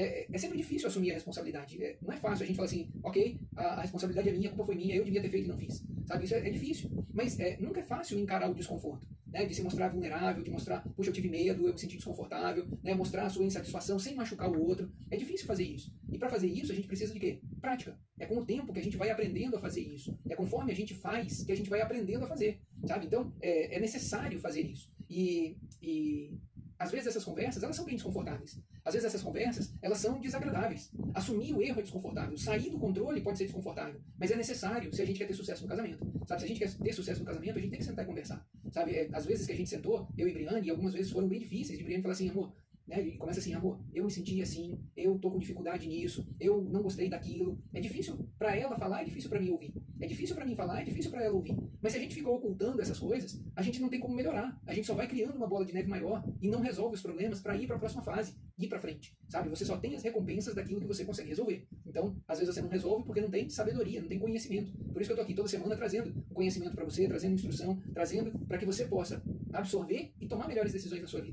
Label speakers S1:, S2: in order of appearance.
S1: é, é sempre difícil assumir a responsabilidade. É, não é fácil a gente falar assim, ok, a, a, responsabilidade é minha, a culpa foi minha, eu devia ter feito e não fiz. Sabe, isso é, é difícil. Mas é, nunca é fácil encarar o desconforto. Né, de se mostrar vulnerável, de mostrar, puxa, eu tive medo, eu me senti desconfortável, né, mostrar a sua insatisfação sem machucar o outro. É difícil fazer isso. E para fazer isso, a gente precisa de quê? Prática. É com o tempo que a gente vai aprendendo a fazer isso. É conforme a gente faz que a gente vai aprendendo a fazer. Sabe? Então, é, é necessário fazer isso. E, e às vezes essas conversas, elas são bem desconfortáveis. Às vezes essas conversas, elas são desagradáveis. Assumir o erro é desconfortável. Sair do controle pode ser desconfortável. Mas é necessário se a gente quer ter sucesso no casamento. Sabe, se a gente quer ter sucesso no casamento, a gente tem que sentar e conversar. Sabe, é, às vezes que a gente sentou, eu e Briane, e algumas vezes foram bem difíceis, de Briane falar assim, amor, né, ele começa assim, amor, eu me senti assim, eu tô com dificuldade nisso, eu não gostei daquilo. É difícil para ela falar, é difícil para mim ouvir. É difícil para mim falar, é difícil para ela ouvir. Mas se a gente fica ocultando essas coisas, a gente não tem como melhorar. A gente só vai criando uma bola de neve maior e não resolve os problemas para ir para a próxima fase, ir para frente. Sabe? Você só tem as recompensas daquilo que você consegue resolver. Então, às vezes você não resolve porque não tem sabedoria, não tem conhecimento. Por isso que eu tô aqui toda semana trazendo conhecimento para você, trazendo instrução, trazendo para que você possa absorver e tomar melhores decisões na sua vida.